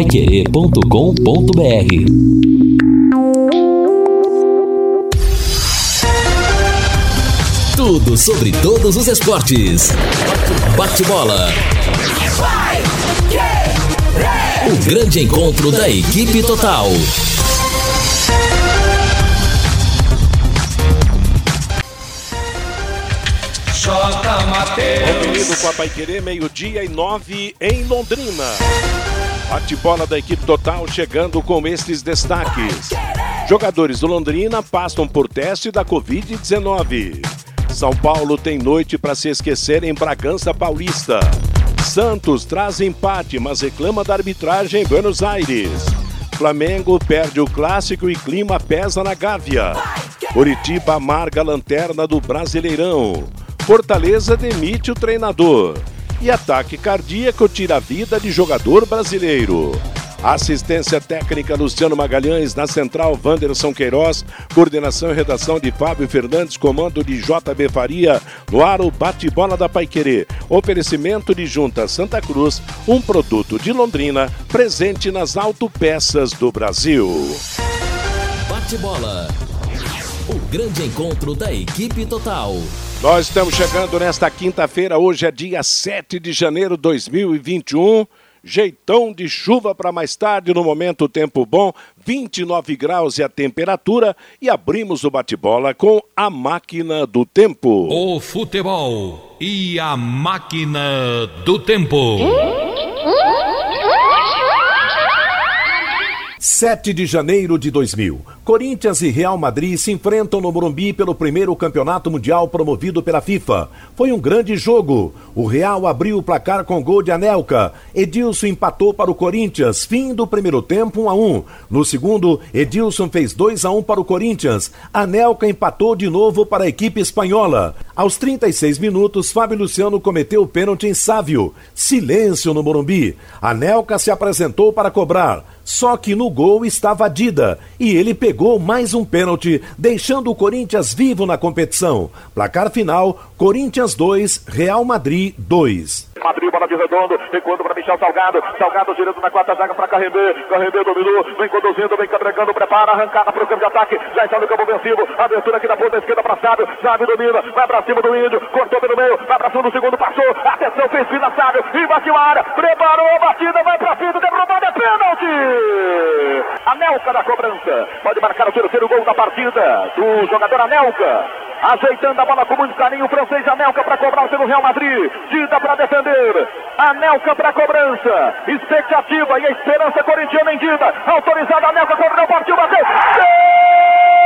paiquerê.com.br Tudo sobre todos os esportes. Bate-bola. O grande encontro da equipe total. Conferido com a Paiquerê, meio-dia e nove em Londrina. Bate-bola da equipe total chegando com estes destaques. Jogadores do Londrina passam por teste da Covid-19. São Paulo tem noite para se esquecer em Bragança Paulista. Santos traz empate, mas reclama da arbitragem em Buenos Aires. Flamengo perde o clássico e clima pesa na Gávea. Curitiba amarga a lanterna do Brasileirão. Fortaleza demite o treinador. E ataque cardíaco tira a vida de jogador brasileiro. Assistência técnica Luciano Magalhães, na central Wanderson Queiroz, coordenação e redação de Fábio Fernandes, comando de JB Faria, no ar o bate-bola da Paiquerê. Oferecimento de Junta Santa Cruz, um produto de Londrina, presente nas autopeças do Brasil. Bate-bola. O grande encontro da equipe total. Nós estamos chegando nesta quinta-feira, hoje é dia 7 de janeiro de 2021. Jeitão de chuva para mais tarde, no momento tempo bom, 29 graus e a temperatura. E abrimos o bate-bola com a máquina do tempo. O futebol e a máquina do tempo. 7 de janeiro de 2000. Corinthians e Real Madrid se enfrentam no Morumbi pelo primeiro campeonato mundial promovido pela FIFA. Foi um grande jogo. O Real abriu o placar com gol de Anelka. Edilson empatou para o Corinthians. Fim do primeiro tempo, 1 a 1. No segundo, Edilson fez 2 a 1 para o Corinthians. Anelka empatou de novo para a equipe espanhola. Aos 36 minutos, Fábio Luciano cometeu o pênalti em Sávio. Silêncio no Morumbi. Anelka se apresentou para cobrar. Só que no gol estava Dida e ele pegou mais um pênalti, deixando o Corinthians vivo na competição. Placar final: Corinthians 2, Real Madrid 2. Madrid, bola de redondo, recuando para Michel Salgado, Salgado girando na quarta zaga para Carrebê, Carrebê dominou, vem conduzindo, vem carregando, prepara, arrancada para o campo de ataque, já está no campo ofensivo, abertura aqui da ponta esquerda para Sábio, Sábio domina, vai para cima do Índio, cortou pelo meio, vai para cima do segundo, passou, atenção, fez fila Sábio, invadiu a área, preparou a batida, vai para cima, derrubada, é pênalti! Anelka da cobrança, pode marcar o terceiro gol da partida, do jogador Anelka, ajeitando a bola com muito carinho, o francês Anelka para cobrar pelo Real Madrid, Dida para defender, Anelka para cobrança. Expectativa e a esperança corintiana em Dida. Autorizada Anelka, correu, partiu, bateu. Defendeu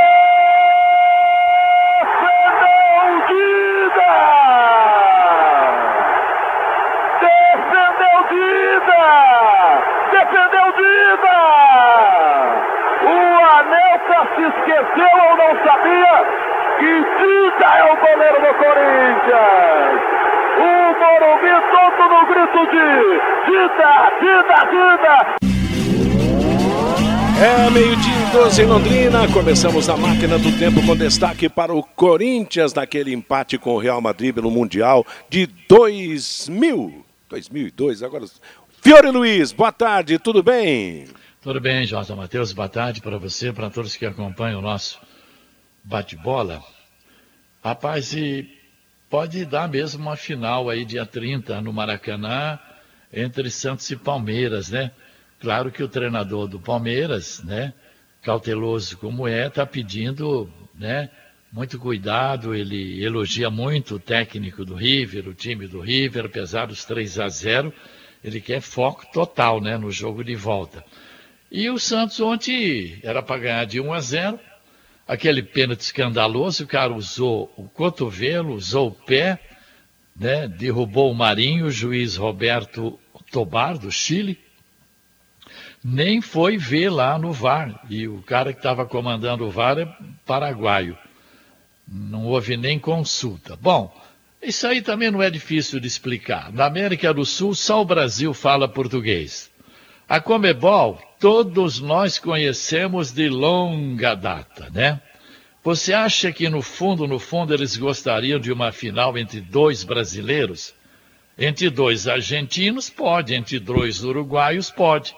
que Dida é o goleiro do Corinthians! O Morumbi todo no grito de Dida, Dida, Dida. É meio-dia e 12 em Londrina. Começamos a máquina do tempo com destaque para o Corinthians naquele empate com o Real Madrid no Mundial de 2000. 2002, agora. Fiore Luiz, boa tarde, tudo bem? Tudo bem, Jorge Matheus, boa tarde para você, para todos que acompanham o nosso bate-bola. Rapaz, e pode dar mesmo uma final aí dia 30 no Maracanã entre Santos e Palmeiras, né? Claro que o treinador do Palmeiras, né, cauteloso como é, está pedindo, né, muito cuidado, ele elogia muito o técnico do River, o time do River, apesar dos 3 a 0, ele quer foco total, né, no jogo de volta. E o Santos ontem era para ganhar de 1 a 0, aquele pênalti escandaloso, o cara usou o cotovelo, usou o pé, né, derrubou o Marinho, o juiz Roberto Tobar, do Chile, nem foi ver lá no VAR. E o cara que estava comandando o VAR é paraguaio. Não houve nem consulta. Bom, isso aí também não é difícil de explicar. Na América do Sul, só o Brasil fala português. A Comebol, todos nós conhecemos de longa data, né? Você acha que no fundo, no fundo, eles gostariam de uma final entre dois brasileiros? Entre dois argentinos, pode. Entre dois uruguaios, pode.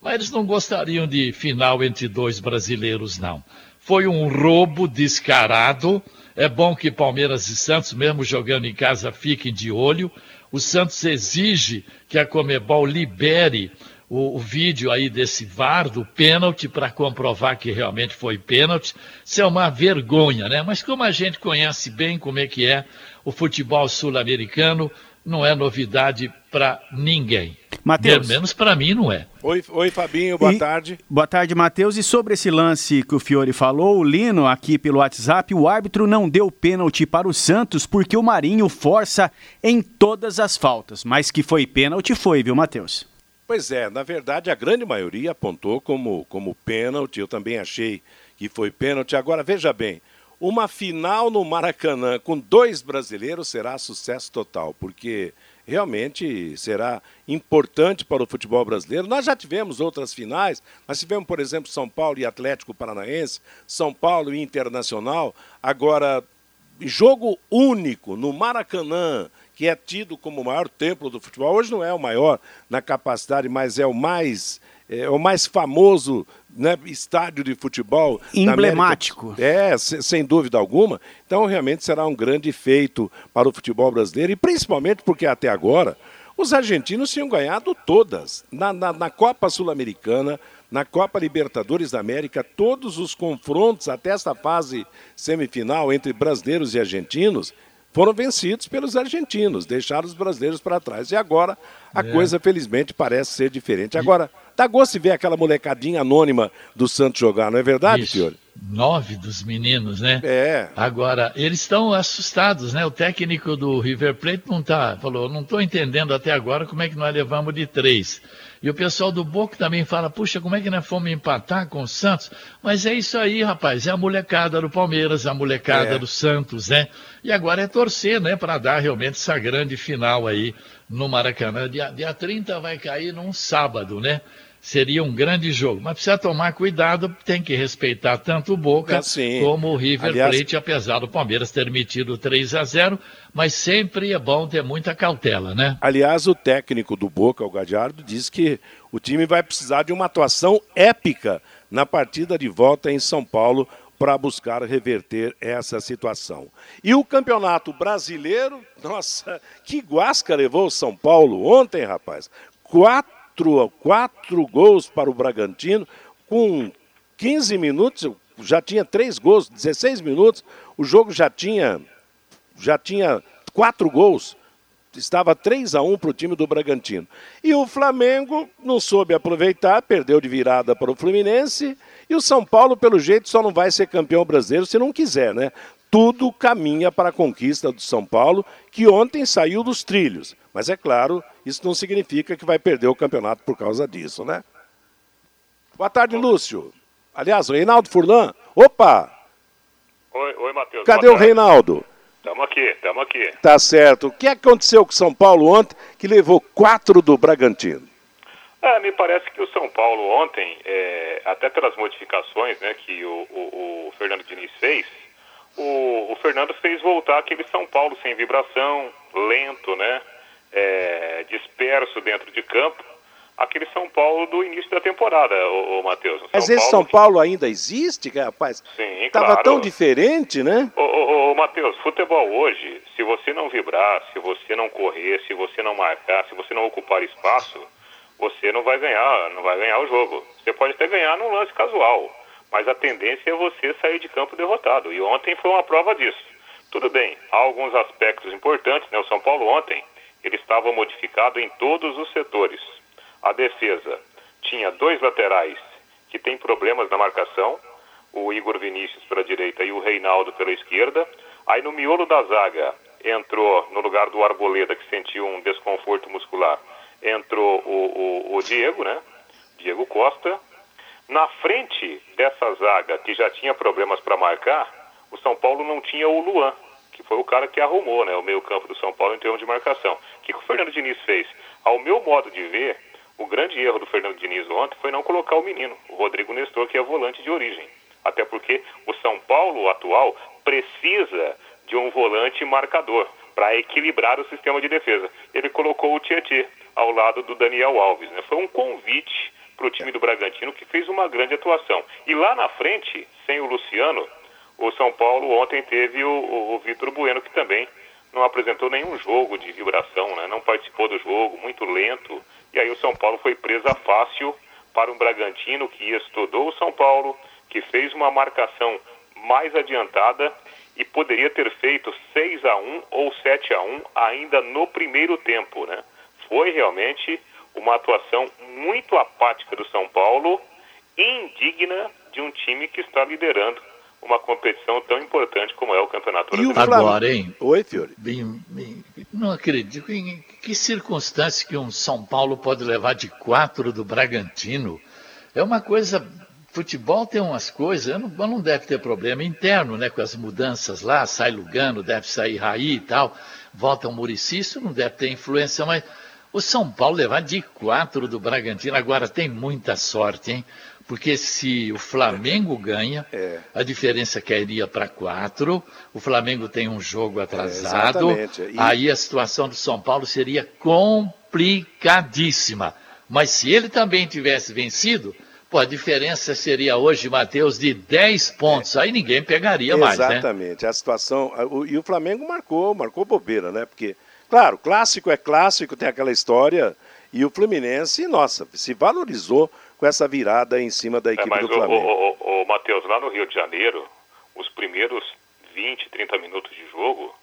Mas eles não gostariam de final entre dois brasileiros, não. Foi um roubo descarado. É bom que Palmeiras e Santos, mesmo jogando em casa, fiquem de olho. O Santos exige que a Comebol libere o, o, vídeo aí desse VAR do pênalti para comprovar que realmente foi pênalti. Isso é uma vergonha, né? Mas como a gente conhece bem como é que é o futebol sul-americano, não é novidade para ninguém. Mateus. Menos para mim não é. Oi, oi Fabinho, boa e, tarde. Boa tarde, Matheus. E sobre esse lance que o Fiore falou, o Lino aqui pelo WhatsApp, o árbitro não deu pênalti para o Santos porque o Marinho força em todas as faltas. Mas que foi pênalti, foi, viu, Matheus? Pois é, na verdade a grande maioria apontou como, como pênalti, eu também achei que foi pênalti. Agora veja bem, uma final no Maracanã com dois brasileiros será sucesso total, porque realmente será importante para o futebol brasileiro. Nós já tivemos outras finais, nós tivemos, por exemplo, São Paulo e Atlético Paranaense, São Paulo e Internacional. Agora, jogo único no Maracanã, que é tido como o maior templo do futebol. Hoje não é o maior na capacidade, mas é o mais, é o mais famoso né, estádio de futebol. Emblemático. É, sem dúvida alguma. Então, realmente será um grande feito para o futebol brasileiro, e principalmente porque até agora os argentinos tinham ganhado todas. Na, na, na Copa Sul-Americana, na Copa Libertadores da América, todos os confrontos até esta fase semifinal entre brasileiros e argentinos foram vencidos pelos argentinos, deixaram os brasileiros para trás. E agora a é. coisa, felizmente, parece ser diferente. Agora, dá gosto de ver aquela molecadinha anônima do Santos jogar, não é verdade, Fiore? Nove dos meninos, né? É. Agora, eles estão assustados, né? O técnico do River Plate não tá, falou, não estou entendendo até agora como é que nós levamos de três. E o pessoal do Boca também fala, puxa, como é que nós fomos empatar com o Santos? Mas é isso aí, rapaz, é a molecada do Palmeiras, a molecada é. do Santos, né? E agora é torcer, né, para dar realmente essa grande final aí no Maracanã. Dia, dia 30 vai cair num sábado, né? Seria um grande jogo. Mas precisa tomar cuidado, tem que respeitar tanto o Boca é como o River Aliás... Plate, apesar do Palmeiras ter metido 3 a 0 mas sempre é bom ter muita cautela, né? Aliás, o técnico do Boca, o Gadiardo, diz que o time vai precisar de uma atuação épica na partida de volta em São Paulo para buscar reverter essa situação. E o Campeonato Brasileiro, nossa, que guasca levou o São Paulo ontem, rapaz. Quatro quatro, quatro gols para o Bragantino, com 15 minutos, já tinha três gols, 16 minutos, o jogo já tinha, já tinha quatro gols. Estava 3 a 1 para o time do Bragantino. E o Flamengo não soube aproveitar, perdeu de virada para o Fluminense. E o São Paulo, pelo jeito, só não vai ser campeão brasileiro se não quiser, né? Tudo caminha para a conquista do São Paulo, que ontem saiu dos trilhos. Mas é claro, isso não significa que vai perder o campeonato por causa disso, né? Boa tarde, Lúcio. Aliás, o Reinaldo Furlan. Opa! Oi, oi Matheus. Cadê o Reinaldo? Estamos aqui, estamos aqui. Tá certo. O que aconteceu com o São Paulo ontem que levou quatro do Bragantino? É, me parece que o São Paulo ontem, é, até pelas modificações né, que o, o, o Fernando Diniz fez, o, o, Fernando fez voltar aquele São Paulo sem vibração, lento, né? é, disperso dentro de campo, aquele São Paulo do início da temporada, o, o Matheus. Mas esse São Paulo ainda existe, rapaz? Sim, Tava claro. tão diferente, né? Ô, ô, ô, Matheus, futebol hoje, se você não vibrar, se você não correr, se você não marcar, se você não ocupar espaço, você não vai ganhar, não vai ganhar o jogo. Você pode até ganhar num lance casual, mas a tendência é você sair de campo derrotado. E ontem foi uma prova disso. Tudo bem, há alguns aspectos importantes, né? O São Paulo ontem ele estava modificado em todos os setores. A defesa tinha dois laterais que têm problemas na marcação, o Igor Vinícius pela direita e o Reinaldo pela esquerda. Aí no miolo da zaga entrou, no lugar do Arboleda, que sentiu um desconforto muscular, entrou o, o, o Diego, né? Diego Costa. Na frente dessa zaga, que já tinha problemas para marcar, o São Paulo não tinha o Luan, que foi o cara que arrumou né, o meio-campo do São Paulo em termos de marcação. O que, o Fernando Diniz fez? Ao meu modo de ver, o grande erro do Fernando Diniz ontem foi não colocar o menino, o Rodrigo Nestor, que é volante de origem. Até porque o São Paulo atual precisa de um volante marcador para equilibrar o sistema de defesa. Ele colocou o Tietê ao lado do Daniel Alves. Né? Foi um convite para o time do Bragantino, que fez uma grande atuação. E lá na frente, sem o Luciano, o São Paulo ontem teve o, o, o Vitor Bueno, que também não apresentou nenhum jogo de vibração, né? não participou do jogo, muito lento. E aí o São Paulo foi presa fácil para um Bragantino que estudou o São Paulo, que fez uma marcação mais adiantada e poderia ter feito 6 a 1 ou 7 a 1 ainda no primeiro tempo, né? Foi realmente uma atuação muito apática do São Paulo, indigna de um time que está liderando uma competição tão importante como é o Campeonato Brasileiro. Agora, hein? Oi, Fiore. Bem, bem, não acredito. Em que circunstância que um São Paulo pode levar de quatro do Bragantino? É uma coisa futebol tem umas coisas, não, não deve ter problema interno, né? Com as mudanças lá, sai Lugano, deve sair Raí e tal, volta o Murici, isso não deve ter influência, mas o São Paulo levar de quatro do Bragantino, agora tem muita sorte, hein? Porque se o Flamengo ganha, é. a diferença cairia para quatro, o Flamengo tem um jogo atrasado, é, e... aí a situação do São Paulo seria complicadíssima. Mas se ele também tivesse vencido, Pô, a diferença seria hoje, Matheus, de 10 pontos. Aí ninguém pegaria mais, né? Exatamente. A situação. E o Flamengo marcou, marcou bobeira, né? Porque, claro, clássico é clássico, tem aquela história. E o Fluminense, nossa, se valorizou com essa virada em cima da é, equipe é, do Flamengo. Mas, o, o, o Matheus, lá no Rio de Janeiro, os primeiros 20, 30 minutos de jogo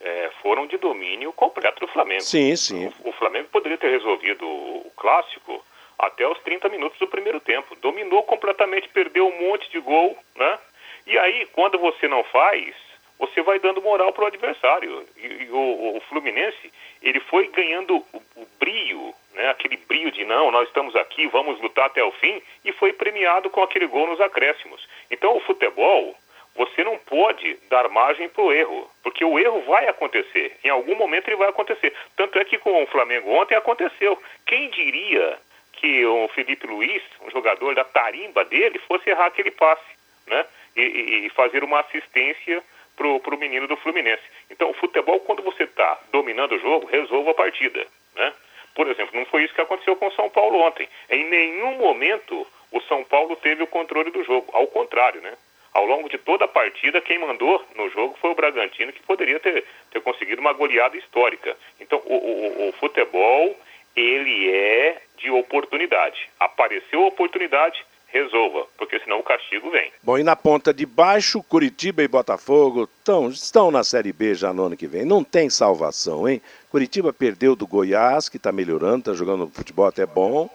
é, foram de domínio completo do Flamengo. Sim, sim. O, o Flamengo poderia ter resolvido o clássico até os 30 minutos do primeiro tempo. Dominou completamente, perdeu um monte de gol, né? E aí, quando você não faz, você vai dando moral para o adversário. E, e o, o, Fluminense, ele foi ganhando o, o, brio, né? aquele brio de não, nós estamos aqui, vamos lutar até o fim, e foi premiado com aquele gol nos acréscimos. Então, o futebol, você não pode dar margem para o erro, porque o erro vai acontecer. Em algum momento ele vai acontecer. Tanto é que com o Flamengo ontem aconteceu. Quem diria que o Felipe Luiz, um jogador da tarimba dele, fosse errar aquele passe, né? E, e fazer uma assistência pro, pro menino do Fluminense. Então, o futebol, quando você está dominando o jogo, resolva a partida, né? Por exemplo, não foi isso que aconteceu com o São Paulo ontem. Em nenhum momento o São Paulo teve o controle do jogo. Ao contrário, né? Ao longo de toda a partida, quem mandou no jogo foi o Bragantino, que poderia ter, ter conseguido uma goleada histórica. Então, o, o, o futebol, ele é de oportunidade. Apareceu a oportunidade, resolva, porque senão o castigo vem. Bom, e na ponta de baixo, Curitiba e Botafogo tão, estão na Série B já no ano que vem. Não tem salvação, hein? Curitiba perdeu do Goiás, que está melhorando, está jogando futebol até bom,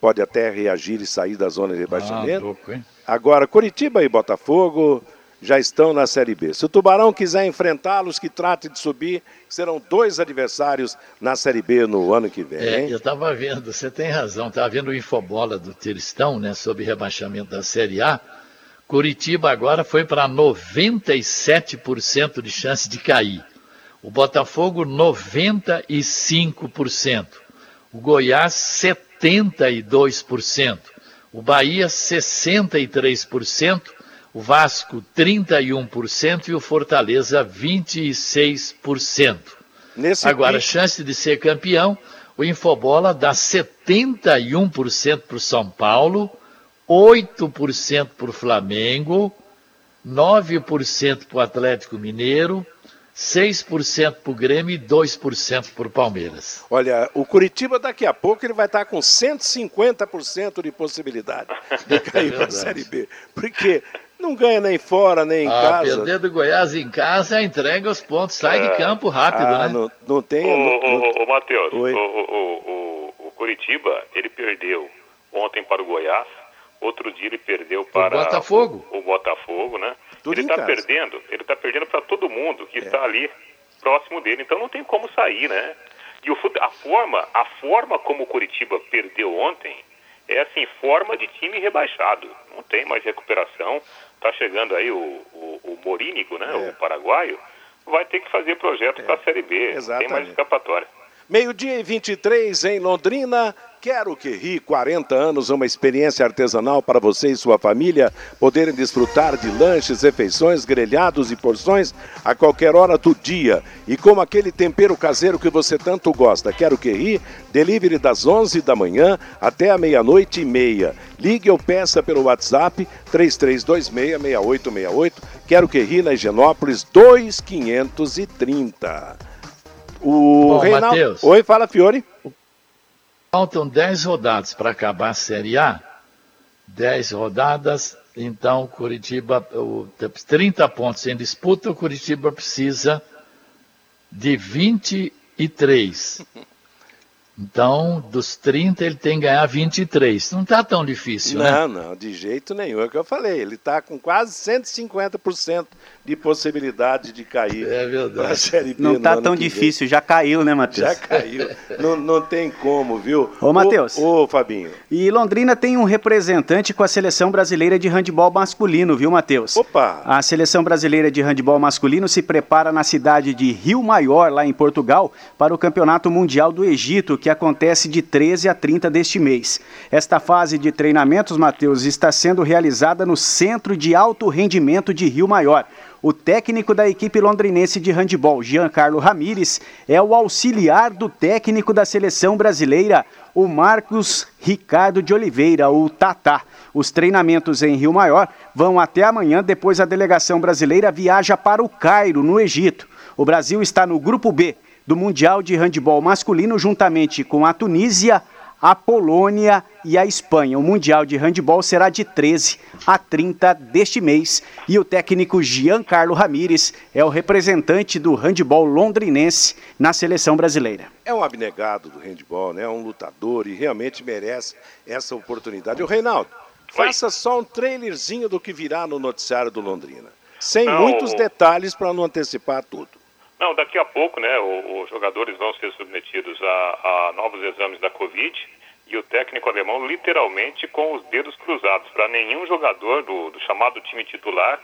pode até reagir e sair da zona de rebaixamento. Ah, Agora, Curitiba e Botafogo já estão na Série B. Se o Tubarão quiser enfrentá-los, que trate de subir, serão dois adversários na Série B no ano que vem. É, eu estava vendo, você tem razão, estava vendo o Infobola do Tristão, né, sobre rebaixamento da Série A. Curitiba agora foi para 97% de chance de cair. O Botafogo, 95%. O Goiás, 72%. O Bahia, 63% o Vasco 31% e o Fortaleza 26%. Nesse Agora, pico... chance de ser campeão, o Infobola dá 71% para o São Paulo, 8% para o Flamengo, 9% para o Atlético Mineiro, 6% para o Grêmio e 2% para o Palmeiras. Olha, o Curitiba daqui a pouco ele vai estar com 150% de possibilidade de cair é para a Série B. Porque não ganha nem fora, nem em ah, casa. Perder do Goiás em casa, entrega os pontos, sai é, de campo rápido, ah, né? Não, não tem. Ô, Matheus, o, o, o, Curitiba, ele perdeu ontem para o Goiás, outro dia ele perdeu para o Botafogo. O, Botafogo, né? Tudo ele está perdendo, ele está perdendo para todo mundo que é. está ali próximo dele, então não tem como sair, né? E o, a forma, a forma como o Curitiba perdeu ontem é assim, forma de time rebaixado. Não tem mais recuperação. Está chegando aí o, o, o Morínigo, né? É. O paraguaio. Vai ter que fazer projeto é. para a Série B. Exatamente. Não tem mais escapatória. Meio-dia e 23 em Londrina. Quero que ri 40 anos, uma experiência artesanal para você e sua família poderem desfrutar de lanches, refeições, grelhados e porções a qualquer hora do dia e com aquele tempero caseiro que você tanto gosta. Quero que ri, delivery das 11 da manhã até a meia-noite e meia. Ligue ou peça pelo WhatsApp 33266868. Quero que ri na Higienópolis 2530. O Bom, Reinaldo... Matheus. Oi, fala Fiore. Faltam 10 rodadas para acabar a Série A. 10 rodadas, então Curitiba, o, 30 pontos em disputa, o Curitiba precisa de 23. Então, dos 30, ele tem que ganhar 23. Não está tão difícil, né? Não, não, de jeito nenhum. É o que eu falei. Ele está com quase 150% de possibilidade de cair É para a verdade. Série B. Não tá ano tão difícil, já caiu, né, Matheus? Já caiu. não, não tem como, viu? Ô, Matheus. Ô, ô, Fabinho. E Londrina tem um representante com a seleção brasileira de handebol masculino, viu, Matheus? Opa! A seleção brasileira de handebol masculino se prepara na cidade de Rio Maior, lá em Portugal, para o Campeonato Mundial do Egito, que acontece de 13 a 30 deste mês. Esta fase de treinamentos, Matheus, está sendo realizada no Centro de Alto Rendimento de Rio Maior. O técnico da equipe londrinense de handebol, Giancarlo Ramires, é o auxiliar do técnico da seleção brasileira, o Marcos Ricardo de Oliveira, o Tatá. Os treinamentos em Rio Maior vão até amanhã, depois a delegação brasileira viaja para o Cairo, no Egito. O Brasil está no grupo B do Mundial de Handebol Masculino, juntamente com a Tunísia, a Polônia e a Espanha. O Mundial de Handebol será de 13 a 30 deste mês e o técnico Giancarlo Ramires é o representante do handebol londrinense na seleção brasileira. É um abnegado do handball, né? É um lutador e realmente merece essa oportunidade. O Reinaldo, faça só um trailerzinho do que virá no noticiário do Londrina. Sem Não, muitos detalhes para não antecipar tudo. Não, daqui a pouco, né, os jogadores vão ser submetidos a, a novos exames da Covid e o técnico alemão literalmente com os dedos cruzados para nenhum jogador do, do chamado time titular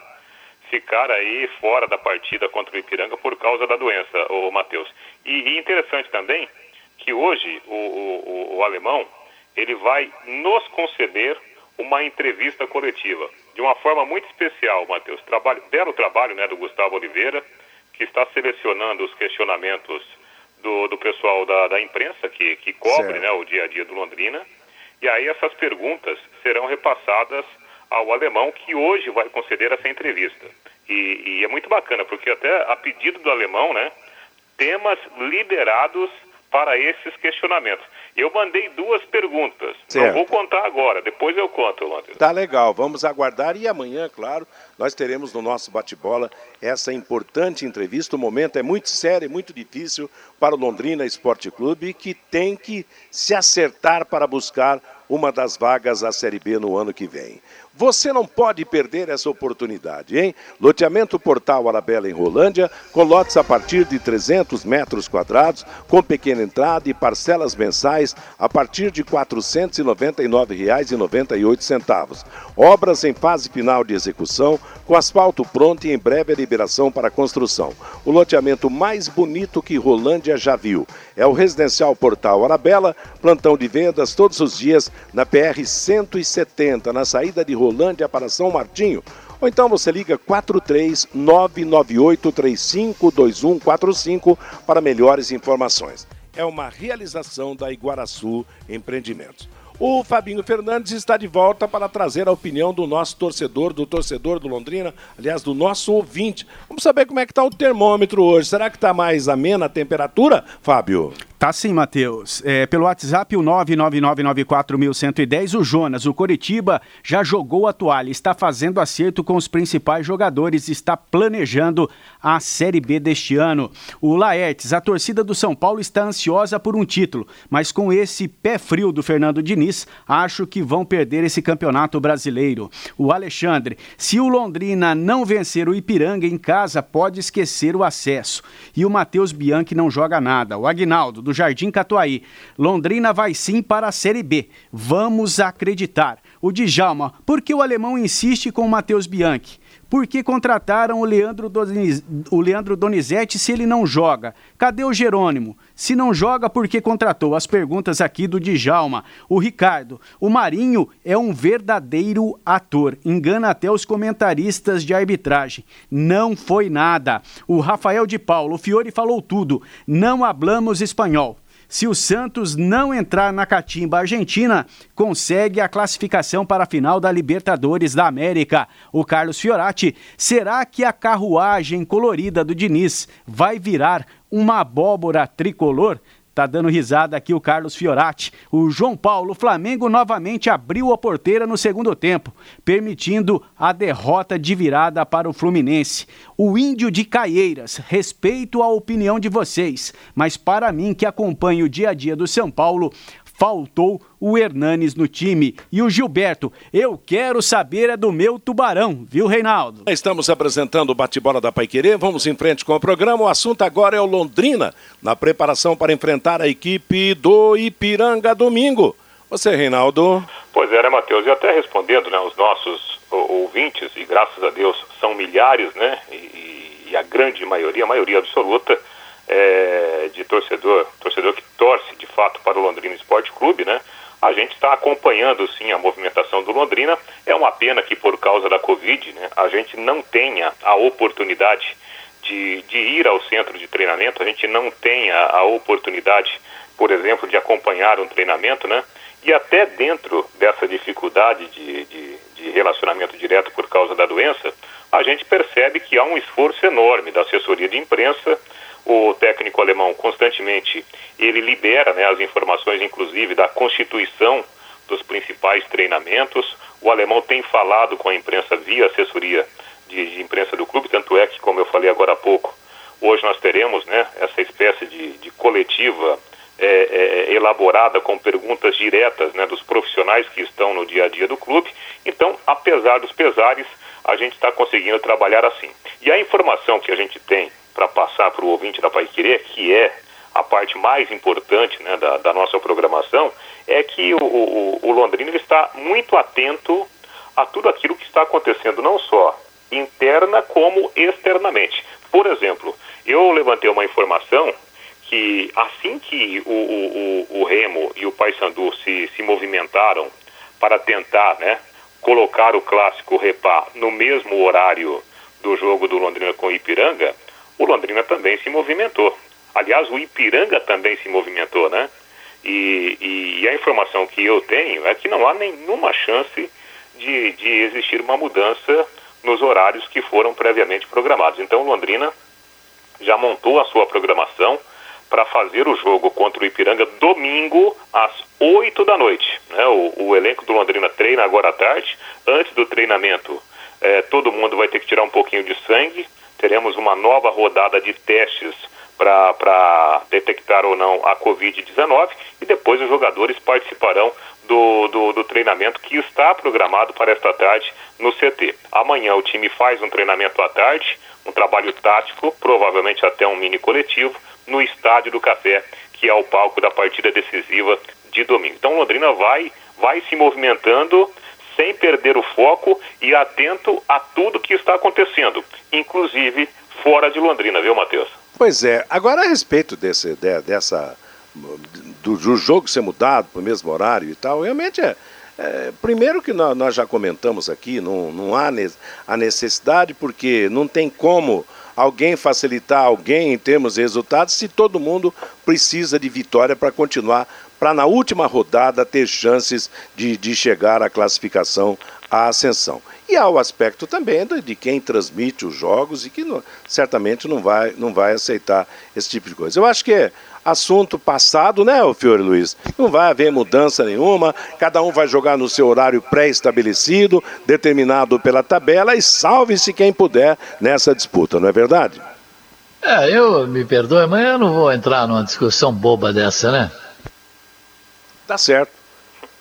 ficar aí fora da partida contra o Ipiranga por causa da doença, o Matheus. E, e interessante também que hoje o, o- o- alemão ele vai nos conceder uma entrevista coletiva de uma forma muito especial, Matheus. Trabalho, belo trabalho, né, do Gustavo Oliveira, que está selecionando os questionamentos do, do pessoal da, da imprensa que, que cobre né, o dia a dia do Londrina. E aí essas perguntas serão repassadas ao alemão que hoje vai conceder essa entrevista. E, e é muito bacana, porque até a pedido do alemão, né, temas liberados para esses questionamentos. Eu mandei duas perguntas. Certo. Não vou contar agora, depois eu conto, Matheus. Tá legal, vamos aguardar e amanhã, claro, nós teremos no nosso bate-bola essa importante entrevista. O momento é muito sério e muito difícil para o Londrina Esporte Clube, que tem que se acertar para buscar uma das vagas da Série B no ano que vem. Você não pode perder essa oportunidade, hein? Loteamento Portal Arabella em Rolândia, com lotes a partir de 300 metros quadrados, com pequena entrada e parcelas mensais a partir de R$ 499,98. Obras em fase final de execução, com asfalto pronto e em breve a liberação para construção. O loteamento mais bonito que Rolândia já viu. É o Residencial Portal Arabella, plantão de vendas todos os dias na PR 170, na saída de Rolândia para São Martinho. Ou então você liga 43998352145 para melhores informações. É uma realização da Iguaraçu Empreendimentos. O Fabinho Fernandes está de volta para trazer a opinião do nosso torcedor, do torcedor do Londrina, aliás, do nosso ouvinte. Vamos saber como é que está o termômetro hoje. Será que está mais amena a temperatura, Fábio? Tá sim, Matheus. É, pelo WhatsApp, o 999941110, o Jonas, o Coritiba, já jogou a toalha, está fazendo acerto com os principais jogadores, está planejando a Série B deste ano. O Laertes, a torcida do São Paulo está ansiosa por um título, mas com esse pé frio do Fernando Diniz, acho que vão perder esse campeonato brasileiro. O Alexandre, se o Londrina não vencer o Ipiranga em casa, pode esquecer o acesso. E o Matheus Bianchi não joga nada. O Agnaldo, do Jardim Catuaí. Londrina vai sim para a Série B. Vamos acreditar. O Djalma, por que o alemão insiste com o Matheus Bianchi? Por que contrataram o Leandro, Doniz... o Leandro Donizete se ele não joga? Cadê o Jerônimo? Se não joga, por que contratou? As perguntas aqui do Djalma. O Ricardo, o Marinho é um verdadeiro ator. Engana até os comentaristas de arbitragem. Não foi nada. O Rafael de Paulo, o Fiore falou tudo. Não hablamos espanhol. Se o Santos não entrar na catimba argentina, consegue a classificação para a final da Libertadores da América. O Carlos Fiorati, será que a carruagem colorida do Diniz vai virar uma abóbora tricolor? Tá dando risada aqui o Carlos Fiorati. O João Paulo, Flamengo novamente abriu a porteira no segundo tempo, permitindo a derrota de virada para o Fluminense. O Índio de Caieiras, respeito a opinião de vocês, mas para mim que acompanho o dia a dia do São Paulo, faltou o Hernanes no time. E o Gilberto, eu quero saber é do meu tubarão, viu, Reinaldo? Estamos apresentando o bate-bola da Paiquerê, vamos em frente com o programa. O assunto agora é o Londrina, na preparação para enfrentar a equipe do Ipiranga domingo. Você, Reinaldo? Pois é, né, Matheus? E até respondendo, né, os nossos ouvintes, e graças a Deus são milhares, né, e, e a grande maioria, a maioria absoluta, é, de torcedor, torcedor que torce de fato para o Londrina Esporte Clube, né? A gente está acompanhando sim a movimentação do Londrina. É uma pena que por causa da Covid, né, a gente não tenha a oportunidade de, de ir ao centro de treinamento, a gente não tenha a oportunidade, por exemplo, de acompanhar um treinamento, né? E até dentro dessa dificuldade de, de, de relacionamento direto por causa da doença, a gente percebe que há um esforço enorme da assessoria de imprensa, o técnico alemão constantemente ele libera né, as informações, inclusive da constituição dos principais treinamentos. O alemão tem falado com a imprensa via assessoria de, de imprensa do clube, tanto é que, como eu falei agora há pouco, hoje nós teremos né, essa espécie de, de coletiva é, é, elaborada com perguntas diretas né, dos profissionais que estão no dia a dia do clube. Então, apesar dos pesares, a gente está conseguindo trabalhar assim. E a informação que a gente tem para passar para o ouvinte da Pai Querer, que é a parte mais importante né, da, da, nossa programação, é que o, o, o Londrina está muito atento a tudo aquilo que está acontecendo, não só interna como externamente. Por exemplo, eu levantei uma informação que assim que o, o, o Remo e o Paysandu se, se movimentaram para tentar né, colocar o clássico Repá no mesmo horário do jogo do Londrina com Ipiranga, o Londrina também se movimentou. Aliás, o Ipiranga também se movimentou, né? E, e, a informação que eu tenho é que não há nenhuma chance de, de existir uma mudança nos horários que foram previamente programados. Então, Londrina já montou a sua programação para fazer o jogo contra o Ipiranga domingo às 8 da noite. Né? O, o, elenco do Londrina treina agora à tarde. Antes do treinamento, eh, todo mundo vai ter que tirar um pouquinho de sangue teremos uma nova rodada de testes para detectar ou não a Covid-19 e depois os jogadores participarão do, do, do, treinamento que está programado para esta tarde no CT. Amanhã o time faz um treinamento à tarde, um trabalho tático, provavelmente até um mini coletivo, no Estádio do Café, que é o palco da partida decisiva de domingo. Então Londrina vai, vai se movimentando sem perder o foco e atento a tudo que está acontecendo, inclusive fora de Londrina, viu, Matheus? Pois é. Agora, a respeito desse, de, dessa. Do, do, jogo ser mudado para o mesmo horário e tal, realmente é. é primeiro que nós, nós, já comentamos aqui, não, não há ne a necessidade, porque não tem como alguém facilitar alguém em termos de resultados se todo mundo precisa de vitória para continuar para na última rodada ter chances de, de chegar à classificação, à ascensão. E há o aspecto também de quem transmite os jogos e que não, certamente não vai, não vai aceitar esse tipo de coisa. Eu acho que é assunto passado, né, Fiore Luiz? Não vai haver mudança nenhuma, cada um vai jogar no seu horário pré-estabelecido, determinado pela tabela, e salve-se quem puder nessa disputa, não é verdade? É, eu me perdoe, mas eu não vou entrar numa discussão boba dessa, né? Tá certo.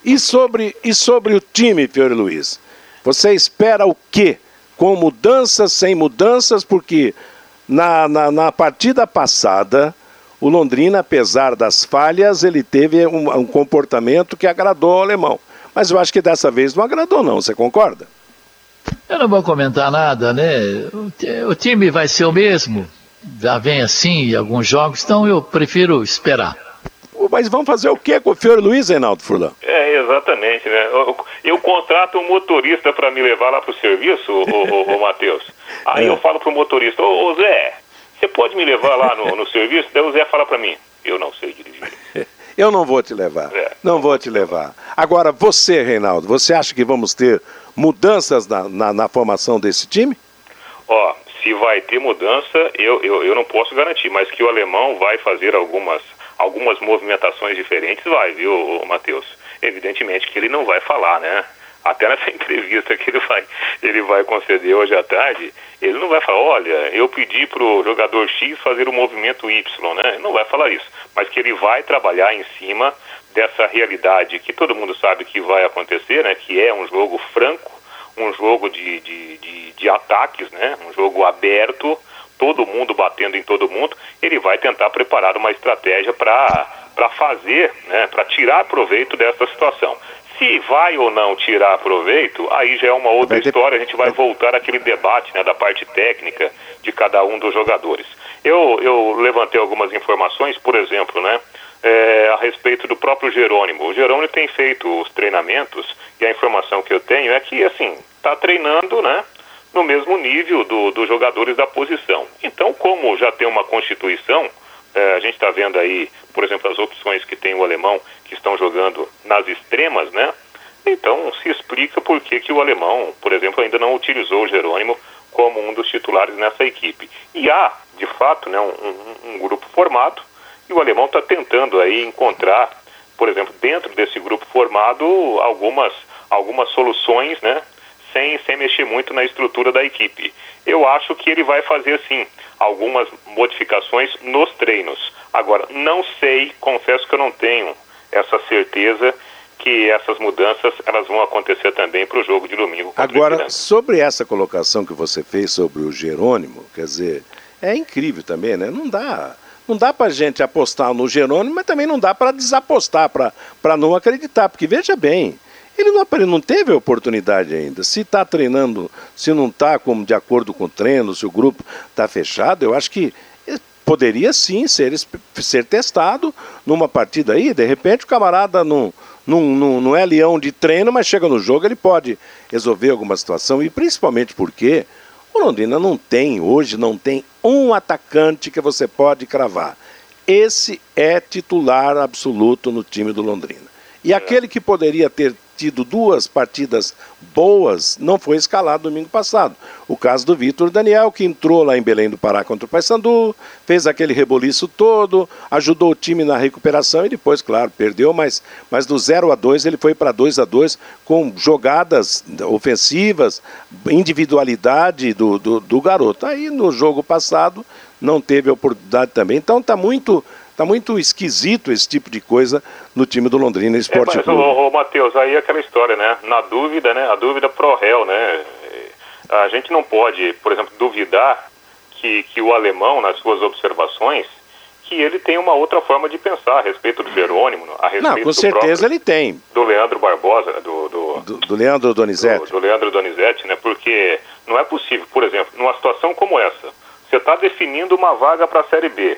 E sobre, e sobre o time, Fiore Luiz? Você espera o quê? Com mudanças, sem mudanças? Porque na, na, na partida passada, o Londrina, apesar das falhas, ele teve um, um, comportamento que agradou ao alemão. Mas eu acho que dessa vez não agradou, não. Você concorda? Eu não vou comentar nada, né? O, o time vai ser o mesmo. Já vem assim em alguns jogos, então eu prefiro esperar. Mas vamos fazer o que com o Fiore Luiz, Reinaldo Furlan? É, exatamente, né? Eu, eu contrato um motorista para me levar lá serviço, o, o, o Matheus. Aí é. eu falo pro motorista, ô, ô Zé, você pode me levar lá no, no serviço? Daí o Zé fala para mim, eu não sei dirigir. Eu não vou te levar. É. Não vou te levar. Agora, você, Reinaldo, você acha que vamos ter mudanças na, na, na formação desse time? Ó, se vai ter mudança, eu, eu, eu não posso garantir, mas que o alemão vai fazer algumas, algumas movimentações diferentes, vai, viu, Matheus? Evidentemente que ele não vai falar, né? Até nessa entrevista que ele vai, ele vai conceder hoje à tarde, ele não vai falar, olha, eu pedi para o jogador X fazer o movimento Y, né? Ele não vai falar isso, mas que ele vai trabalhar em cima dessa realidade que todo mundo sabe que vai acontecer, né? Que é um jogo franco, um jogo de, de, de, de ataques, né? Um jogo aberto, todo mundo batendo em todo mundo. Ele vai tentar preparar uma estratégia para fazer, né? Para tirar proveito dessa situação. Se vai ou não tirar proveito, aí já é uma outra história. A gente vai voltar àquele debate né, da parte técnica de cada um dos jogadores. Eu, eu levantei algumas informações, por exemplo, né? é, a respeito do próprio Jerônimo. O Jerônimo tem feito os treinamentos e a informação que eu tenho é que, assim, está treinando, né? No mesmo nível do, dos jogadores da posição. Então, como já tem uma constituição, é, a gente está vendo aí, por exemplo, as opções que tem o alemão que estão jogando nas extremas, né? Então se explica por que, que o alemão, por exemplo, ainda não utilizou o Jerônimo como um dos titulares nessa equipe. E há, de fato, né, um, um, um grupo formado e o alemão está tentando aí encontrar, por exemplo, dentro desse grupo formado, algumas, algumas soluções, né? Sem, sem mexer muito na estrutura da equipe. Eu acho que ele vai fazer sim algumas modificações nos treinos. Agora, não sei, confesso que eu não tenho essa certeza que essas mudanças elas vão acontecer também para o jogo de domingo. Agora, sobre essa colocação que você fez sobre o Jerônimo, quer dizer, é incrível também, né? Não dá não dá para gente apostar no Jerônimo, mas também não dá para desapostar, para não acreditar, porque veja bem, ele não, ele não teve a oportunidade ainda. Se está treinando, se não está como de acordo com o treino, se o grupo está fechado, eu acho que poderia sim ser, ser testado numa partida aí. De repente o camarada não, não, não, não é leão de treino, mas chega no jogo, ele pode resolver alguma situação. E principalmente porque o Londrina não tem, hoje não tem um atacante que você pode cravar. Esse é titular absoluto no time do Londrina. E aquele que poderia ter tido duas partidas boas, não foi escalado domingo passado. O caso do Vitor Daniel, que entrou lá em Belém do Pará contra o Paysandu, fez aquele reboliço todo, ajudou o time na recuperação e depois, claro, perdeu, mas, mas do 0 a 2 ele foi para 2 a 2 com jogadas ofensivas, individualidade do, do, do garoto. Aí no jogo passado não teve oportunidade também. Então está muito Está muito esquisito esse tipo de coisa no time do Londrina Esporte é, mas, Clube. Ô, ô, Matheus, aí é aquela história, né? Na dúvida, né? A dúvida pro réu, né? A gente não pode, por exemplo, duvidar que, que o alemão, nas suas observações, que ele tem uma outra forma de pensar a respeito do Jerônimo, a respeito Não, com certeza ele tem. Do Leandro Barbosa, do... Do, do, do Leandro Donizete. Do, do Leandro Donizete, né? Porque não é possível, por exemplo, numa situação como essa, você está definindo uma vaga para a Série B,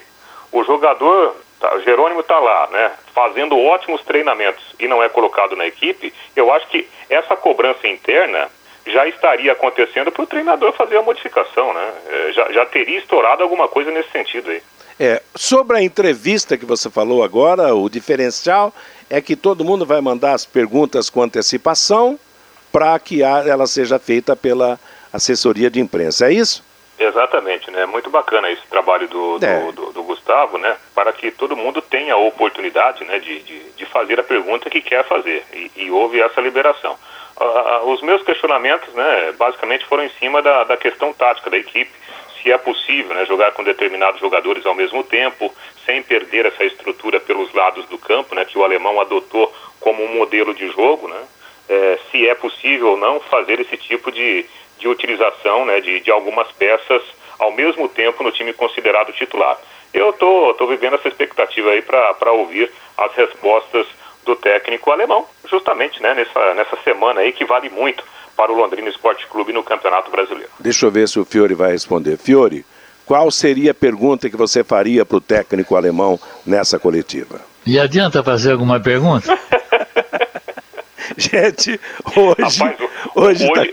o jogador, tá, o Jerônimo está lá, né, fazendo ótimos treinamentos e não é colocado na equipe, eu acho que essa cobrança interna já estaria acontecendo para o treinador fazer a modificação, né? É, já, já teria estourado alguma coisa nesse sentido aí. É, sobre a entrevista que você falou agora, o diferencial é que todo mundo vai mandar as perguntas com antecipação para que ela seja feita pela assessoria de imprensa. É isso? Exatamente, né? Muito bacana esse trabalho do, do, é. do, do, Gustavo, né? Para que todo mundo tenha a oportunidade né, de, de, de fazer a pergunta que quer fazer. E, e houve essa liberação. Uh, os meus questionamentos, né, basicamente foram em cima da, da questão tática da equipe, se é possível né, jogar com determinados jogadores ao mesmo tempo, sem perder essa estrutura pelos lados do campo, né, que o alemão adotou como um modelo de jogo, né, é, se é possível ou não fazer esse tipo de, de utilização né, de, de algumas peças ao mesmo tempo no time considerado titular. Eu estou tô, tô vivendo essa expectativa aí para ouvir as respostas do técnico alemão, justamente né, nessa, nessa semana aí que vale muito para o Londrina Esporte Clube no Campeonato Brasileiro. Deixa eu ver se o Fiore vai responder. Fiore, qual seria a pergunta que você faria para o técnico alemão nessa coletiva? E adianta fazer alguma pergunta? Gente, hoje. Rapaz, o- hoje, tá-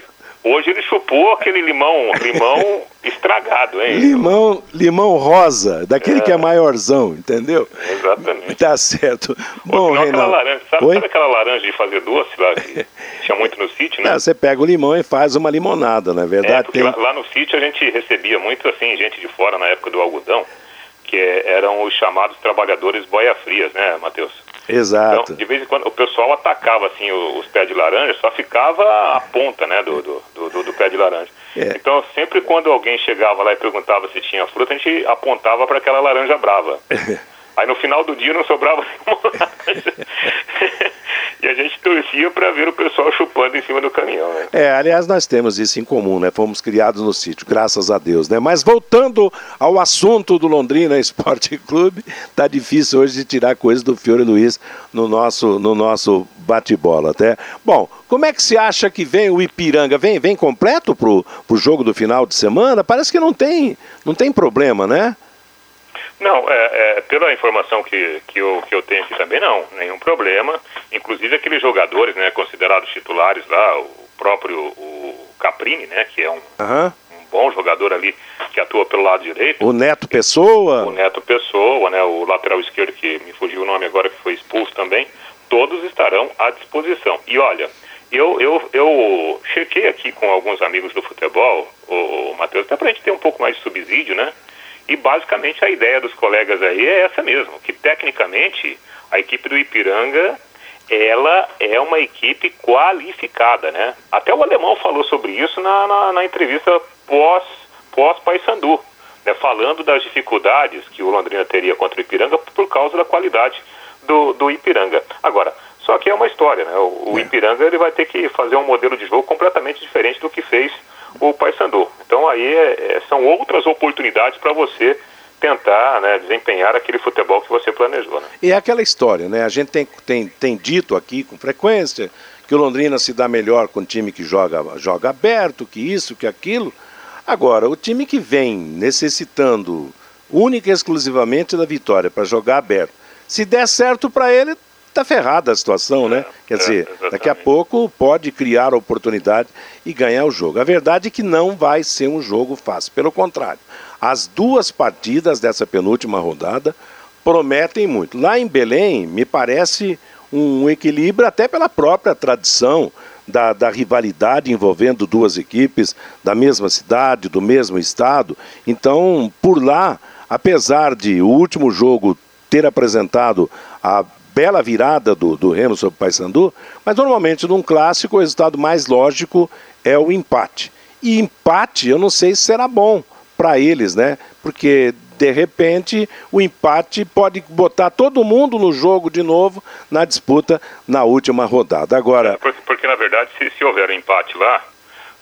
hoje ele chupou aquele limão, limão estragado, hein? limão, limão rosa, daquele que é maiorzão, entendeu? Exatamente. Tá certo. Ou Bom, aquela Reinaldo. laranja, sabe, sabe aquela laranja de fazer doce lá que tinha muito no sítio, né? Não, você pega o limão e faz uma limonada, não é É, verdade? porque lá, lá no sítio a gente recebia muito assim, gente de fora na época do algodão, que é- eram os chamados trabalhadores boia frias, né, Matheus? Exato. Então, de vez em quando o pessoal atacava assim os pés de laranja, só ficava a ponta, né, do, do, do- do- do pé de laranja. É. Então, sempre quando alguém chegava lá e perguntava se tinha fruta, a gente apontava para aquela laranja brava. Aí no final do dia não sobrava nenhuma laranja. e a gente torcia para ver o pessoal chupando em cima do caminhão, né? É, aliás, nós temos isso em comum, né? Fomos criados no sítio, graças a Deus, né? Mas voltando ao assunto do Londrina Esporte Clube, tá difícil hoje de tirar coisas do Fiore Luiz no nosso, no nosso bate-bola, até. Bom, como é que se acha que vem o Ipiranga? Vem, vem completo pro, pro jogo do final de semana? Parece que não tem, não tem problema, né? Não, é, é, pela informação que, que, eu, que eu tenho aqui também, não, nenhum problema. Inclusive aqueles jogadores, né, considerados titulares lá, o próprio o Caprini, né, que é um, Aham. um bom jogador ali, que atua pelo lado direito. O Neto Pessoa. O Neto Pessoa, né, o lateral esquerdo, que me fugiu o nome agora, que foi expulso também, todos estarão à disposição. E olha, eu, eu, eu chequei aqui com alguns amigos do futebol, o Matheus, até para a gente ter um pouco mais de subsídio, né? E basicamente a ideia dos colegas aí é essa mesmo, que tecnicamente a equipe do Ipiranga ela é uma equipe qualificada, né? Até o alemão falou sobre isso na, na, na entrevista pós pós Paysandu, né? Falando das dificuldades que o Londrina teria contra o Ipiranga por causa da qualidade do, do Ipiranga. Agora, só que é uma história, né? O, o Ipiranga ele vai ter que fazer um modelo de jogo completamente diferente do que fez o Paysandu. Aí é, é, são outras oportunidades para você tentar né, desempenhar aquele futebol que você planejou. Né? E é aquela história, né? A gente tem, tem, tem dito aqui com frequência que o Londrina se dá melhor com o time que joga, joga aberto, que isso, que aquilo. Agora, o time que vem necessitando única e exclusivamente da vitória para jogar aberto, se der certo para ele, tá ferrada a situação, né? Quer é, dizer, exatamente. daqui a pouco pode criar oportunidade e ganhar o jogo. A verdade é que não vai ser um jogo fácil, pelo contrário. As duas partidas dessa penúltima rodada prometem muito. Lá em Belém, me parece um equilíbrio até pela própria tradição da, da rivalidade envolvendo duas equipes da mesma cidade, do mesmo estado. Então, por lá, apesar de o último jogo ter apresentado a bela virada do, do Remo sobre o Paysandu, mas normalmente num clássico o resultado mais lógico é o empate. E empate eu não sei se será bom para eles, né? Porque de repente o empate pode botar todo mundo no jogo de novo na disputa na última rodada. Agora, Porque, porque, na verdade, se, se houver um empate lá,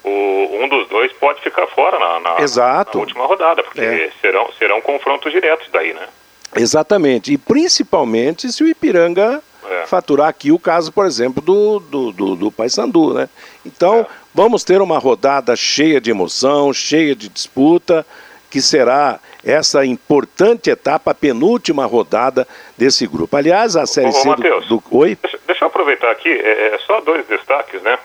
o, um dos dois pode ficar fora na, na, Exato. na última rodada, porque É. serão, serão confrontos diretos daí, né? Exatamente, e principalmente se o Ipiranga É. faturar aqui o caso, por exemplo, do, do, do, do Paysandu, né? Então, É. vamos ter uma rodada cheia de emoção, cheia de disputa, que será essa importante etapa, a penúltima rodada desse grupo. Aliás, a Série Ô, C do, do... Oi? Deixa, deixa eu aproveitar aqui, é, é, só dois destaques, né?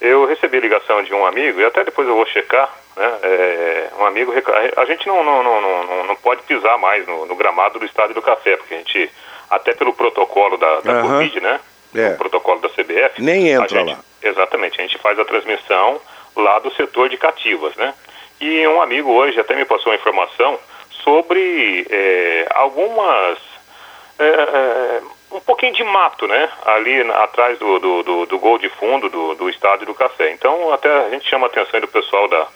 Eu recebi ligação de um amigo, e até depois eu vou checar, né? É, um amigo, a gente não, não, não, não, não pode pisar mais no, no gramado do Estádio do Café, porque a gente, até pelo protocolo da, da Aham. Covid, né? É. O protocolo da CBF. Nem entra gente- lá. Exatamente, a gente faz a transmissão lá do setor de cativas, né? E um amigo hoje até me passou uma informação sobre é, algumas é, é, um pouquinho de mato, né? Ali atrás do, do, do, do gol de fundo do, do estádio do café. Então até a gente chama a atenção do pessoal da,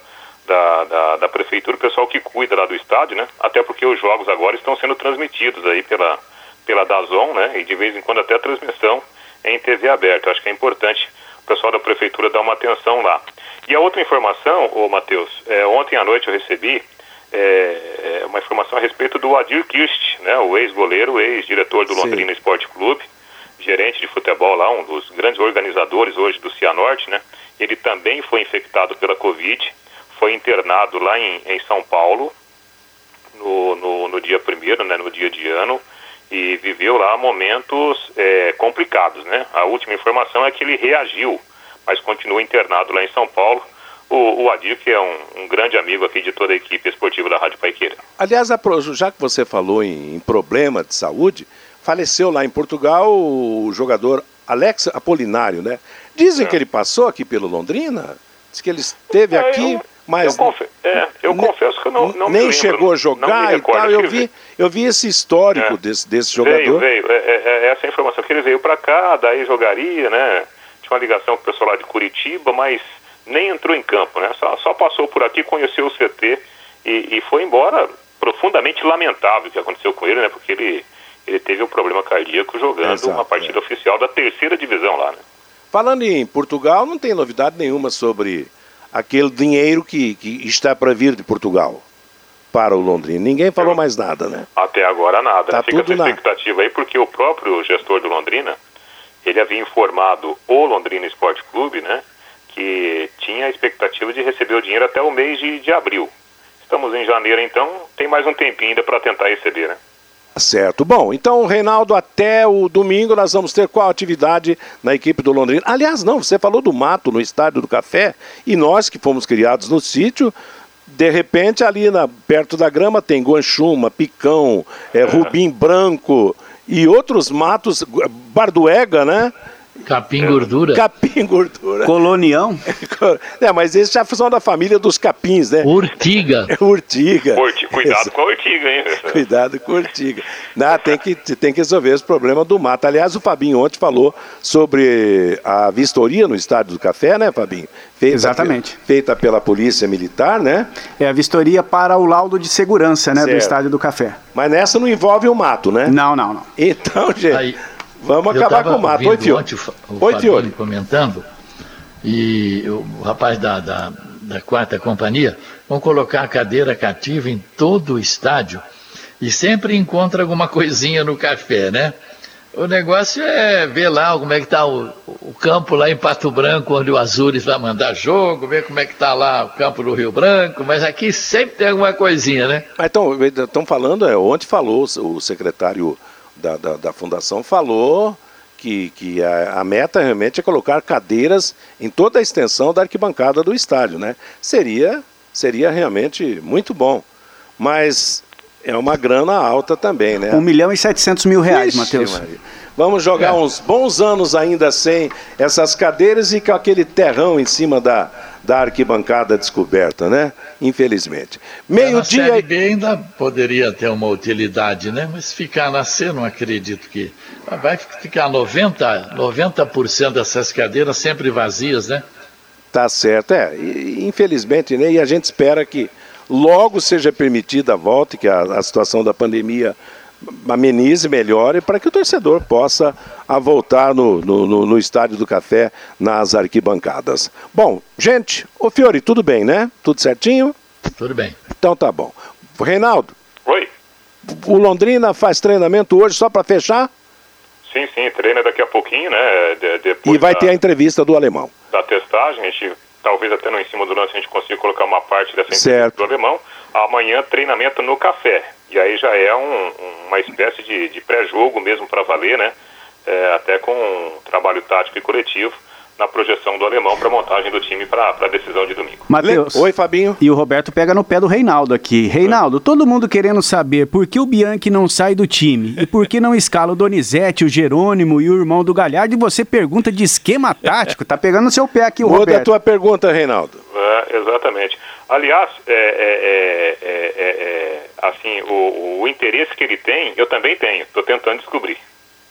da, da, da prefeitura, o pessoal que cuida lá do estádio, né? Até porque os jogos agora estão sendo transmitidos aí pela, pela Dazon, né? E de vez em quando até a transmissão em TV aberta. Acho que é importante o pessoal da prefeitura dar uma atenção lá. E a outra informação, ô Matheus, é, ontem à noite eu recebi é, é, uma informação a respeito do Adir Kirst, né, o ex-goleiro, ex-diretor do Sim. Londrina Esporte Clube, gerente de futebol lá, um dos grandes organizadores hoje do Cianorte, né? Ele também foi infectado pela Covid, foi internado lá em, em São Paulo no, no, no dia primeiro, né? No dia de ano e viveu lá momentos é, complicados, né? A última informação é que ele reagiu, mas continua internado lá em São Paulo. O, o Adir, que é um, um, grande amigo aqui de toda a equipe esportiva da Rádio Paiqueira. Aliás, já que você falou em, em problema de saúde, faleceu lá em Portugal o jogador Alex Apolinário, né? Dizem é. que ele passou aqui pelo Londrina, diz que ele esteve é, aqui, eu, mas eu, confe é, eu confesso que eu não, não nem chegou a jogar e tal. Eu vi, eu vi esse histórico é. desse, desse jogador. Veio, veio. É, é, é essa informação que ele veio para cá, daí jogaria, né? Tinha uma ligação com o pessoal lá de Curitiba, mas nem entrou em campo, né? Só, só passou por aqui, conheceu o CT e, e foi embora profundamente lamentável o que aconteceu com ele, né? Porque ele ele teve um problema cardíaco jogando Exato, uma partida é. oficial da terceira divisão lá, né? Falando em Portugal, não tem novidade nenhuma sobre aquele dinheiro que, que está para vir de Portugal para o Londrina. Ninguém falou mais nada, né? Até agora nada. Tá né? Fica tudo essa expectativa na... aí, porque o próprio gestor do Londrina, ele havia informado o Londrina Esporte Clube, né? Que tinha a expectativa de receber o dinheiro até o mês de, de abril. Estamos em janeiro, então tem mais um tempinho ainda para tentar receber, né? Certo. Bom, então, Reinaldo, até o domingo nós vamos ter qual atividade na equipe do Londrina? Aliás, não, você falou do mato no Estádio do Café e nós que fomos criados no sítio, de repente ali na, perto da grama tem guanchuma, picão, é, rubim branco e outros matos, barduega, né? Capim gordura. Capim gordura. Colonião. É, mas esses já são da família dos capins, né? Urtiga. urtiga. Cuidado com a urtiga, hein? Cuidado com a urtiga. Não, tem, que, tem que resolver esse problema do mato. Aliás, o Fabinho ontem falou sobre a vistoria no Estádio do Café, né, Fabinho? Feita Exatamente. feita pela Polícia Militar, né? É a vistoria para o laudo de segurança, né, certo. do Estádio do Café. Mas nessa não envolve o mato, né? Não, não, não. Então, gente... Aí Vamos acabar com o mato. Oi, Fiore. O, Oi, Fiore. comentando, e o rapaz da, da, da quarta companhia vão colocar a cadeira cativa em todo o estádio e sempre encontra alguma coisinha no café, né? O negócio é ver lá como é que está o, o, campo lá em Pato Branco, onde o Azures vai mandar jogo, ver como é que está lá o campo do Rio Branco, mas aqui sempre tem alguma coisinha, né? Então, estão falando, é, ontem falou o secretário da, da, da fundação falou que, que a, a, meta realmente é colocar cadeiras em toda a extensão da arquibancada do estádio, né? Seria, seria realmente muito bom. Mas é uma grana alta também, né? 1 milhão e 700 mil reais, Matheus. Vamos jogar é. uns bons anos ainda sem essas cadeiras e com aquele terrão em cima da, da arquibancada descoberta, né? Infelizmente. Meio-dia. B ainda poderia ter uma utilidade, né? Mas ficar na C, não acredito que. Vai ficar 90%, 90 dessas cadeiras sempre vazias, né? Tá certo, é. Infelizmente, né? E a gente espera que logo seja permitida a volta, que a, a situação da pandemia amenize, melhore, para que o torcedor possa a voltar no, no, no, Estádio do Café, nas arquibancadas. Bom, gente, ô Fiore, tudo bem, né? Tudo certinho? Tudo bem. Então tá bom. Reinaldo? Oi. O Londrina faz treinamento hoje só para fechar? Sim, sim, treina daqui a pouquinho, né? De, e vai da, ter a entrevista do alemão. Da testagem, a gente, talvez até no em cima do lance a gente consiga colocar uma parte dessa entrevista certo. do alemão. Amanhã, treinamento no café. E aí já é um, uma espécie de, de pré-jogo mesmo para valer, né? É, até com um trabalho tático e coletivo na projeção do alemão para a montagem do time para a decisão de domingo. Matheus. Oi, Fabinho. E o Roberto pega no pé do Reinaldo aqui. Reinaldo, todo mundo querendo saber por que o Bianchi não sai do time e por que não escala o Donizete, o Jerônimo e o irmão do Galhardo e você pergunta de esquema tático. Tá pegando no seu pé aqui o Muda Roberto. Muda a tua pergunta, Reinaldo. É, exatamente. Aliás, é, é, é, assim, o, o interesse que ele tem, eu também tenho. Estou tentando descobrir.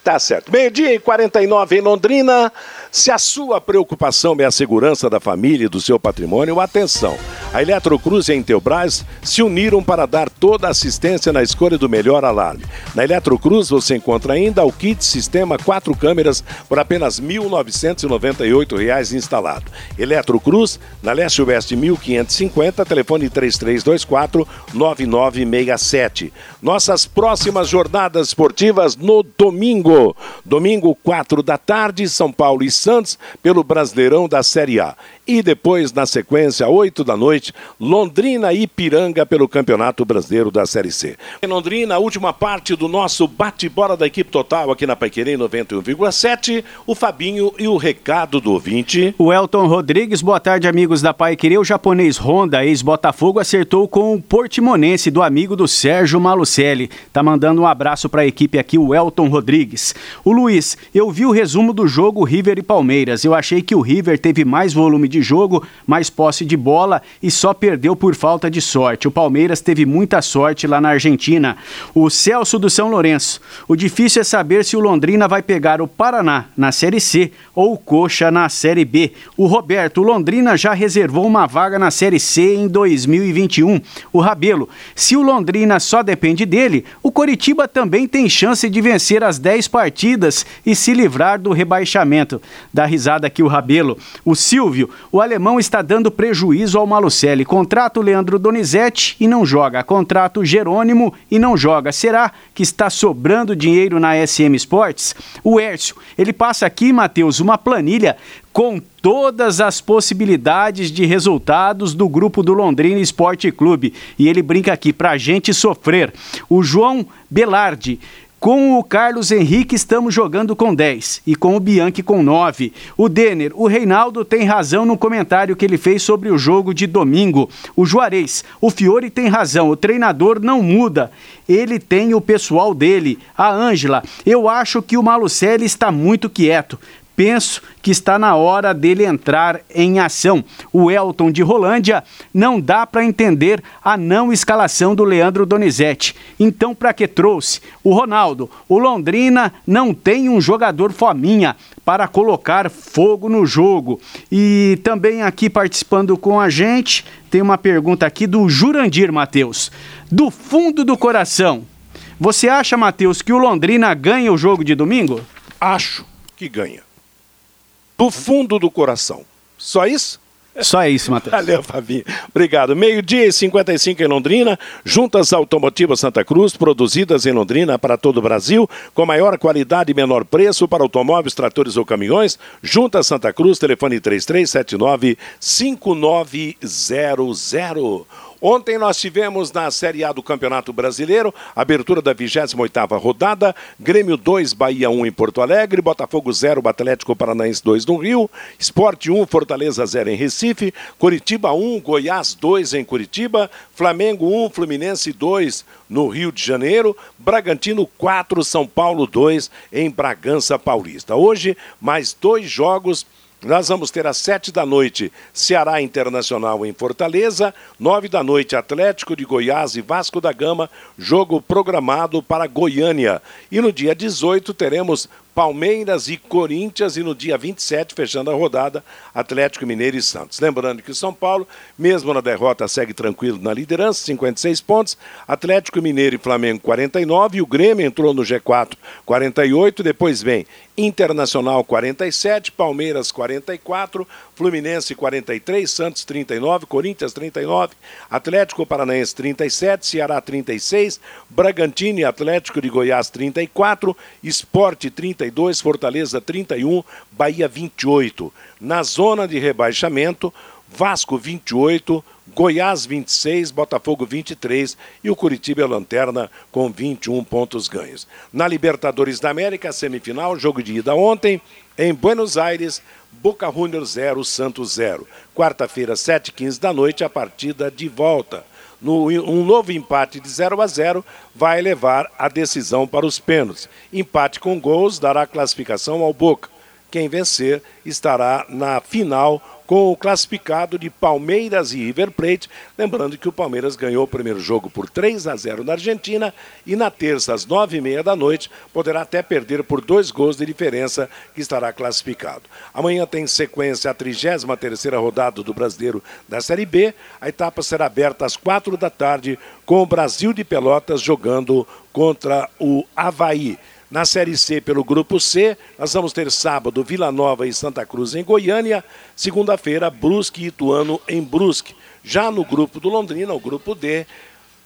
Tá certo. Meio-dia e 49 em Londrina. Se a sua preocupação é a segurança da família e do seu patrimônio, atenção. A Eletrocruz e a Intelbras se uniram para dar toda a assistência na escolha do melhor alarme. Na Eletrocruz você encontra ainda o kit sistema quatro câmeras por apenas R$ 1.998 instalado. Eletrocruz, na Leste Oeste 1550, telefone 3324 9967. Nossas próximas jornadas esportivas no domingo. Domingo, 4 da tarde, São Paulo e Santos, pelo Brasileirão da Série A. E depois, na sequência, 8 da noite, Londrina e Ipiranga pelo Campeonato Brasileiro da Série C. Em Londrina, a última parte do nosso bate-bola da equipe total aqui na Paiquerê 91,7. O Fabinho e o recado do ouvinte. O Elton Rodrigues, boa tarde, amigos da Paiquerê. O japonês Honda, ex-Botafogo, acertou com o Portimonense do amigo do Sérgio Malucelli. Tá mandando um abraço para a equipe aqui, o Elton Rodrigues. O Luiz, eu vi o resumo do jogo River e Palmeiras. Eu achei que o River teve mais volume de jogo, mais posse de bola e só perdeu por falta de sorte. O Palmeiras teve muita sorte lá na Argentina. O Celso do São Lourenço. O difícil é saber se o Londrina vai pegar o Paraná na Série C ou o Coxa na Série B. O Roberto, o Londrina já reservou uma vaga na Série C em 2021. O Rabelo, se o Londrina só depende dele, o Coritiba também tem chance de vencer as 10 partidas e se livrar do rebaixamento. Dá risada aqui o Rabelo. O Silvio, o alemão está dando prejuízo ao Malucelli. Contrato Leandro Donizete e não joga. Contrato Jerônimo e não joga. Será que está sobrando dinheiro na SM Sports? O Hércio, ele passa aqui, Matheus, uma planilha com todas as possibilidades de resultados do grupo do Londrina Esporte Clube. E ele brinca aqui, pra gente sofrer. O João Belardi. Com o Carlos Henrique estamos jogando com 10 e com o Bianchi com 9. O Denner, o Reinaldo tem razão no comentário que ele fez sobre o jogo de domingo. O Juarez, o Fiore tem razão, o treinador não muda. Ele tem o pessoal dele. A Ângela, eu acho que o Malucelli está muito quieto penso que está na hora dele entrar em ação. O Elton de Rolândia não dá para entender a não escalação do Leandro Donizete. Então, para que trouxe? O Ronaldo, o Londrina não tem um jogador fominha para colocar fogo no jogo. E também aqui participando com a gente, tem uma pergunta aqui do Jurandir Matheus. Do fundo do coração, você acha, Matheus, que o Londrina ganha o jogo de domingo? Acho que ganha do fundo do coração. Só isso? Só isso, Matheus. Valeu, Fabinho. Obrigado. Meio-dia e 55 em Londrina. Juntas Automotivas Santa Cruz, produzidas em Londrina para todo o Brasil, com maior qualidade e menor preço para automóveis, tratores ou caminhões. Juntas Santa Cruz, telefone 3379 5900. Ontem nós tivemos na Série A do Campeonato Brasileiro, abertura da 28ª rodada, Grêmio 2, Bahia 1 em Porto Alegre, Botafogo 0, Atlético Paranaense 2 no Rio, Esporte 1, Fortaleza 0 em Recife, Curitiba 1, Goiás 2 em Curitiba, Flamengo 1, Fluminense 2 no Rio de Janeiro, Bragantino 4, São Paulo 2 em Bragança Paulista. Hoje, mais dois jogos nós vamos ter às sete da noite Ceará Internacional em Fortaleza, nove da noite Atlético de Goiás e Vasco da Gama, jogo programado para Goiânia. E no dia 18 teremos Palmeiras e Corinthians e no dia 27, fechando a rodada, Atlético Mineiro e Santos. Lembrando que o São Paulo, mesmo na derrota, segue tranquilo na liderança, 56 pontos. Atlético Mineiro e Flamengo 49, e o Grêmio entrou no G4 48, depois vem Internacional 47, Palmeiras 44, Fluminense 43, Santos 39, Corinthians 39, Atlético Paranaense 37, Ceará 36, Bragantino e Atlético de Goiás 34, Esporte 32, Fortaleza 31, Bahia 28. Na zona de rebaixamento, Vasco 28, Goiás 26, Botafogo 23 e o Curitiba é lanterna com 21 pontos ganhos. Na Libertadores da América, semifinal, jogo de ida ontem, em Buenos Aires, Boca Juniors 0, Santos 0. Quarta-feira, 7h15 da noite, a partida de volta. No, um novo empate de 0 a 0 vai levar a decisão para os pênaltis. Empate com gols dará classificação ao Boca. Quem vencer estará na final com o classificado de Palmeiras e River Plate. Lembrando que o Palmeiras ganhou o primeiro jogo por 3 a 0 na Argentina e na terça, às nove e meia da noite, poderá até perder por dois gols de diferença que estará classificado. Amanhã tem sequência a 33 terceira rodada do Brasileiro da Série B. A etapa será aberta às quatro da tarde com o Brasil de Pelotas jogando contra o Havaí. Na Série C, pelo Grupo C, nós vamos ter sábado Vila Nova e Santa Cruz em Goiânia, segunda-feira Brusque e Ituano em Brusque. Já no grupo do Londrina, o Grupo D,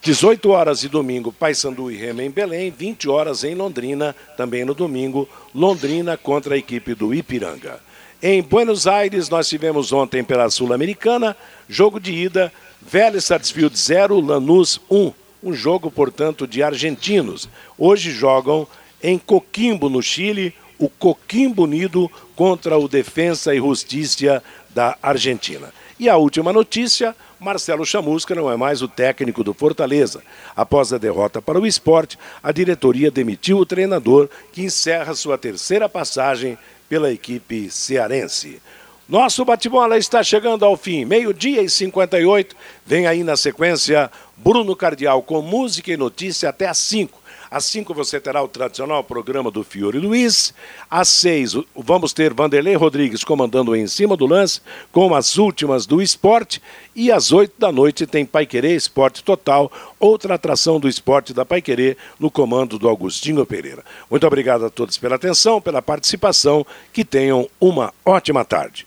18 horas de domingo, Paysandu e Rema em Belém, 20 horas em Londrina, também no domingo, Londrina contra a equipe do Ipiranga. Em Buenos Aires, nós tivemos ontem pela Sul-Americana, jogo de ida, Vélez Sarsfield 0, Lanús 1. Um jogo, portanto, de argentinos. Hoje jogam em Coquimbo, no Chile, o Coquimbo Unido contra o Defensa e Justiça da Argentina. E a última notícia: Marcelo Chamusca não é mais o técnico do Fortaleza. Após a derrota para o esporte, a diretoria demitiu o treinador, que encerra sua terceira passagem pela equipe cearense. Nosso bate-bola está chegando ao fim, meio-dia e 58. Vem aí na sequência Bruno Cardial com música e notícia até às 5. Às 5 você terá o tradicional programa do Fiore Luiz. Às 6 vamos ter Vanderlei Rodrigues comandando em cima do lance com as últimas do esporte. E às 8 da noite tem Paiquerê Esporte Total, outra atração do esporte da Paiquerê no comando do Augustinho Pereira. Muito obrigado a todos pela atenção, pela participação. Que tenham uma ótima tarde.